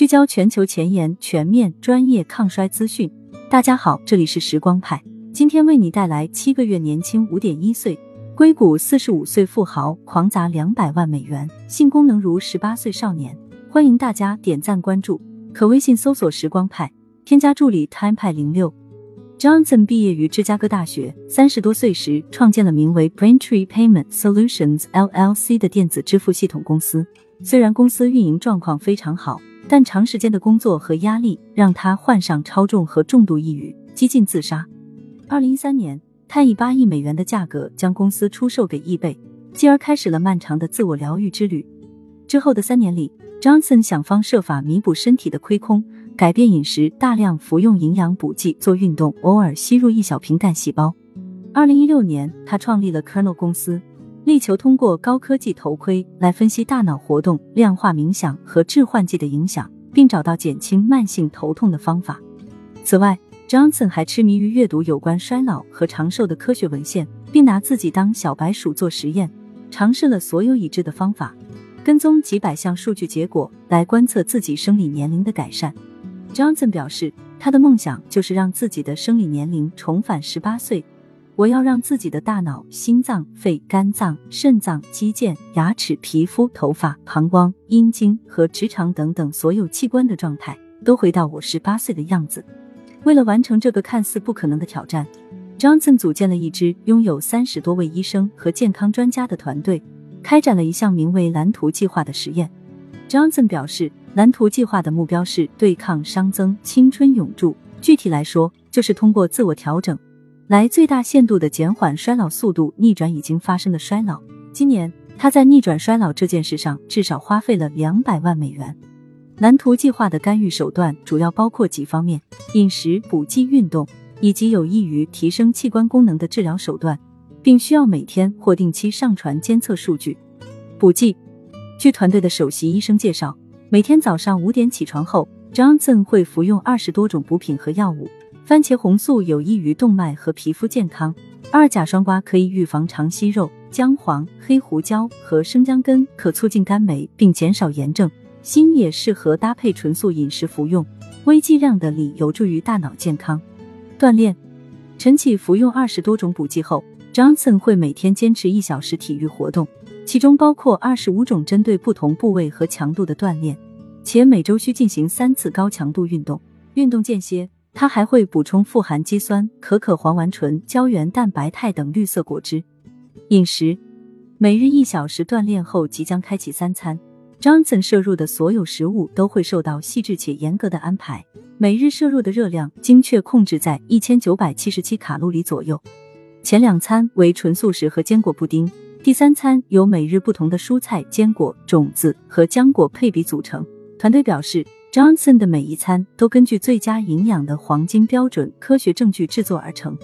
聚焦全球前沿、全面、专业抗衰资讯。大家好，这里是时光派，今天为你带来七个月年轻五点一岁，硅谷四十五岁富豪狂砸两百万美元，性功能如十八岁少年。欢迎大家点赞关注，可微信搜索“时光派”，添加助理 “time 派零六”。Johnson 毕业于芝加哥大学，三十多岁时创建了名为 Braintree Payment Solutions LLC 的电子支付系统公司。虽然公司运营状况非常好。但长时间的工作和压力让他患上超重和重度抑郁，几近自杀。二零一三年，他以八亿美元的价格将公司出售给易贝，继而开始了漫长的自我疗愈之旅。之后的三年里，Johnson 想方设法弥补身体的亏空，改变饮食，大量服用营养补剂，做运动，偶尔吸入一小瓶干细胞。二零一六年，他创立了 Kernel 公司。力求通过高科技头盔来分析大脑活动、量化冥想和致幻剂的影响，并找到减轻慢性头痛的方法。此外，Johnson 还痴迷于阅读有关衰老和长寿的科学文献，并拿自己当小白鼠做实验，尝试了所有已知的方法，跟踪几百项数据结果来观测自己生理年龄的改善。Johnson 表示，他的梦想就是让自己的生理年龄重返十八岁。我要让自己的大脑、心脏、肺、肝脏、肾脏、肌腱、牙齿、皮肤、头发、膀胱、阴茎和直肠等等所有器官的状态都回到我十八岁的样子。为了完成这个看似不可能的挑战，Johnson 组建了一支拥有三十多位医生和健康专家的团队，开展了一项名为“蓝图计划”的实验。Johnson 表示，蓝图计划的目标是对抗熵增、青春永驻。具体来说，就是通过自我调整。来最大限度的减缓衰老速度，逆转已经发生的衰老。今年他在逆转衰老这件事上至少花费了两百万美元。蓝图计划的干预手段主要包括几方面：饮食、补剂、运动，以及有益于提升器官功能的治疗手段，并需要每天或定期上传监测数据。补剂，据团队的首席医生介绍，每天早上五点起床后，Johnson 会服用二十多种补品和药物。番茄红素有益于动脉和皮肤健康，二甲双胍可以预防肠息肉，姜黄、黑胡椒和生姜根可促进肝酶并减少炎症，锌也适合搭配纯素饮食服用，微剂量的锂有助于大脑健康。锻炼，晨起服用二十多种补剂后，Johnson 会每天坚持一小时体育活动，其中包括二十五种针对不同部位和强度的锻炼，且每周需进行三次高强度运动。运动间歇。他还会补充富含肌酸、可可黄烷醇、胶原蛋白肽等绿色果汁。饮食，每日一小时锻炼后即将开启三餐。Johnson 摄入的所有食物都会受到细致且严格的安排，每日摄入的热量精确控制在一千九百七十七卡路里左右。前两餐为纯素食和坚果布丁，第三餐由每日不同的蔬菜、坚果、种子和浆果配比组成。团队表示。Johnson 的每一餐都根据最佳营养的黄金标准科学证据制作而成。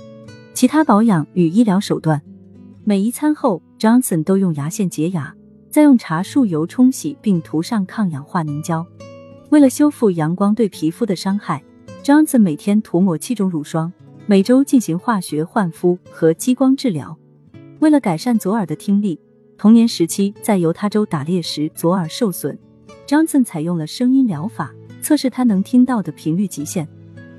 其他保养与医疗手段，每一餐后，Johnson 都用牙线洁牙，再用茶树油冲洗并涂上抗氧化凝胶。为了修复阳光对皮肤的伤害，Johnson 每天涂抹七种乳霜，每周进行化学焕肤和激光治疗。为了改善左耳的听力，童年时期在犹他州打猎时左耳受损。Johnson 采用了声音疗法，测试他能听到的频率极限，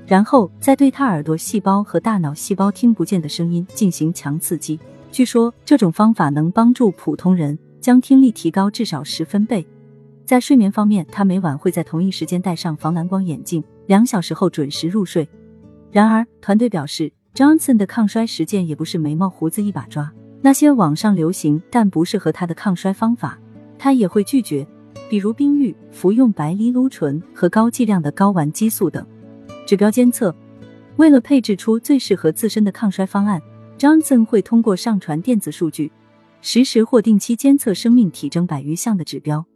然后再对他耳朵细胞和大脑细胞听不见的声音进行强刺激。据说这种方法能帮助普通人将听力提高至少十分贝。在睡眠方面，他每晚会在同一时间戴上防蓝光眼镜，两小时后准时入睡。然而，团队表示，Johnson 的抗衰实践也不是眉毛胡子一把抓，那些网上流行但不适合他的抗衰方法，他也会拒绝。比如冰浴、服用白藜芦醇和高剂量的睾丸激素等指标监测。为了配置出最适合自身的抗衰方案，Johnson 会通过上传电子数据，实时或定期监测生命体征百余项的指标。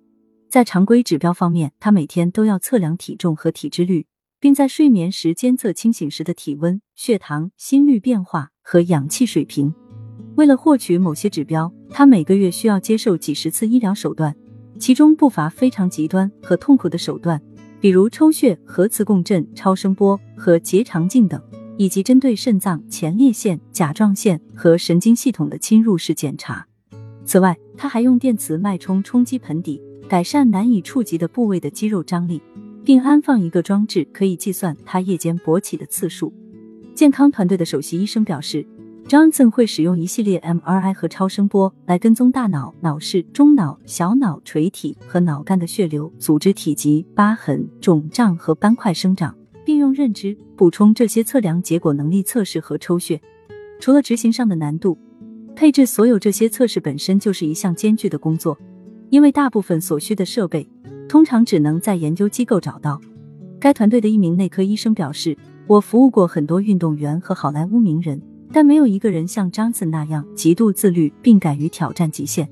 在常规指标方面，他每天都要测量体重和体脂率，并在睡眠时监测清醒时的体温、血糖、心率变化和氧气水平。为了获取某些指标，他每个月需要接受几十次医疗手段。其中不乏非常极端和痛苦的手段，比如抽血、核磁共振、超声波和结肠镜等，以及针对肾脏、前列腺、甲状腺和神经系统的侵入式检查。此外，他还用电磁脉冲冲击盆底，改善难以触及的部位的肌肉张力。并安放一个装置，可以计算他夜间勃起的次数。健康团队的首席医生表示，Johnson 会使用一系列 MRI 和超声波来跟踪大脑、脑室、中脑、小脑、垂体和脑干的血流、组织体积、疤痕、肿胀和斑块生长，并用认知补充这些测量结果能力测试和抽血。除了执行上的难度，配置所有这些测试本身就是一项艰巨的工作，因为大部分所需的设备通常只能在研究机构找到。该团队的一名内科医生表示。我服务过很多运动员和好莱坞名人，但没有一个人像张森那样极度自律并敢于挑战极限。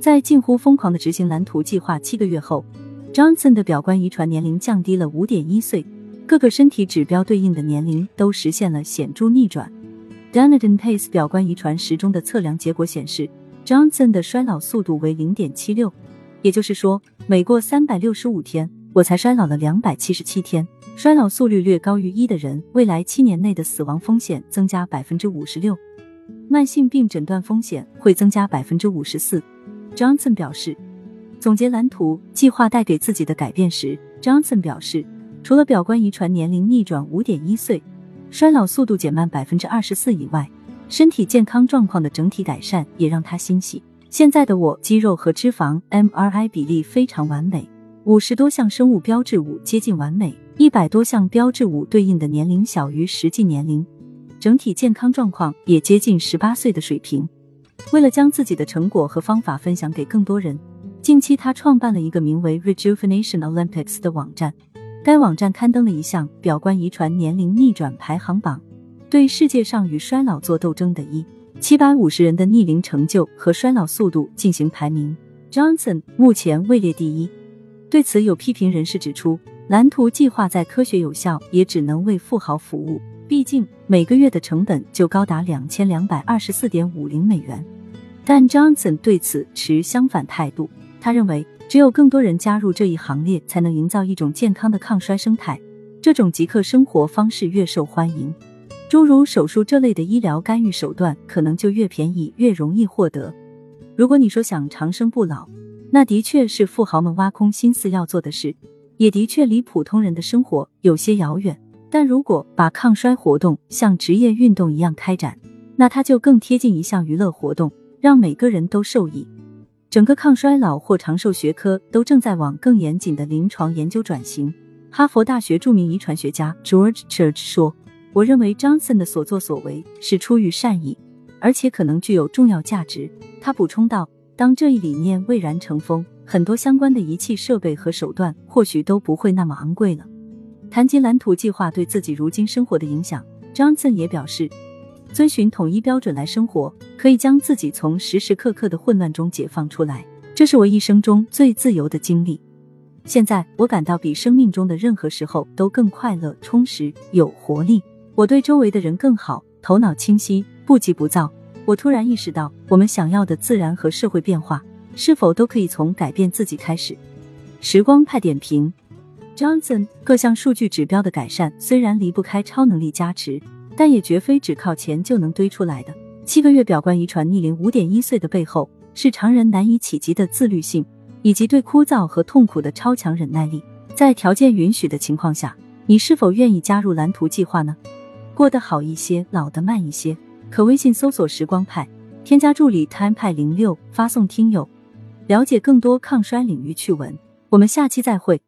在近乎疯狂的执行蓝图计划七个月后，张森的表观遗传年龄降低了五点一岁，各个身体指标对应的年龄都实现了显著逆转。Dunedin Pace 表观遗传时钟的测量结果显示，张森的衰老速度为零点七六，也就是说，每过三百六十五天，我才衰老了两百七十七天。衰老速率略高于一的人，未来七年内的死亡风险增加百分之五十六，慢性病诊断风险会增加百分之五十四。Johnson 表示，总结蓝图计划带给自己的改变时，Johnson 表示，除了表观遗传年龄逆转五点一岁，衰老速度减慢百分之二十四以外，身体健康状况的整体改善也让他欣喜。现在的我，肌肉和脂肪 MRI 比例非常完美，五十多项生物标志物接近完美。一百多项标志物对应的年龄小于实际年龄，整体健康状况也接近十八岁的水平。为了将自己的成果和方法分享给更多人，近期他创办了一个名为 Rejuvenation Olympics 的网站。该网站刊登了一项表观遗传年龄逆转排行榜，对世界上与衰老做斗争的一七百五十人的逆龄成就和衰老速度进行排名。Johnson 目前位列第一。对此，有批评人士指出。蓝图计划再科学有效，也只能为富豪服务。毕竟每个月的成本就高达两千两百二十四点五零美元。但 Johnson 对此持相反态度。他认为，只有更多人加入这一行列，才能营造一种健康的抗衰生态。这种极客生活方式越受欢迎，诸如手术这类的医疗干预手段可能就越便宜、越容易获得。如果你说想长生不老，那的确是富豪们挖空心思要做的事。也的确离普通人的生活有些遥远，但如果把抗衰活动像职业运动一样开展，那它就更贴近一项娱乐活动，让每个人都受益。整个抗衰老或长寿学科都正在往更严谨的临床研究转型。哈佛大学著名遗传学家 George Church 说：“我认为 Johnson 的所作所为是出于善意，而且可能具有重要价值。”他补充道：“当这一理念蔚然成风。”很多相关的仪器设备和手段或许都不会那么昂贵了。谈及蓝图计划对自己如今生活的影响，张森也表示，遵循统一标准来生活，可以将自己从时时刻刻的混乱中解放出来。这是我一生中最自由的经历。现在我感到比生命中的任何时候都更快乐、充实、有活力。我对周围的人更好，头脑清晰，不急不躁。我突然意识到，我们想要的自然和社会变化。是否都可以从改变自己开始？时光派点评：Johnson 各项数据指标的改善虽然离不开超能力加持，但也绝非只靠钱就能堆出来的。七个月表观遗传逆龄五点一岁的背后，是常人难以企及的自律性，以及对枯燥和痛苦的超强忍耐力。在条件允许的情况下，你是否愿意加入蓝图计划呢？过得好一些，老得慢一些。可微信搜索“时光派”，添加助理 time 派零六，发送听友。了解更多抗衰领域趣闻，我们下期再会。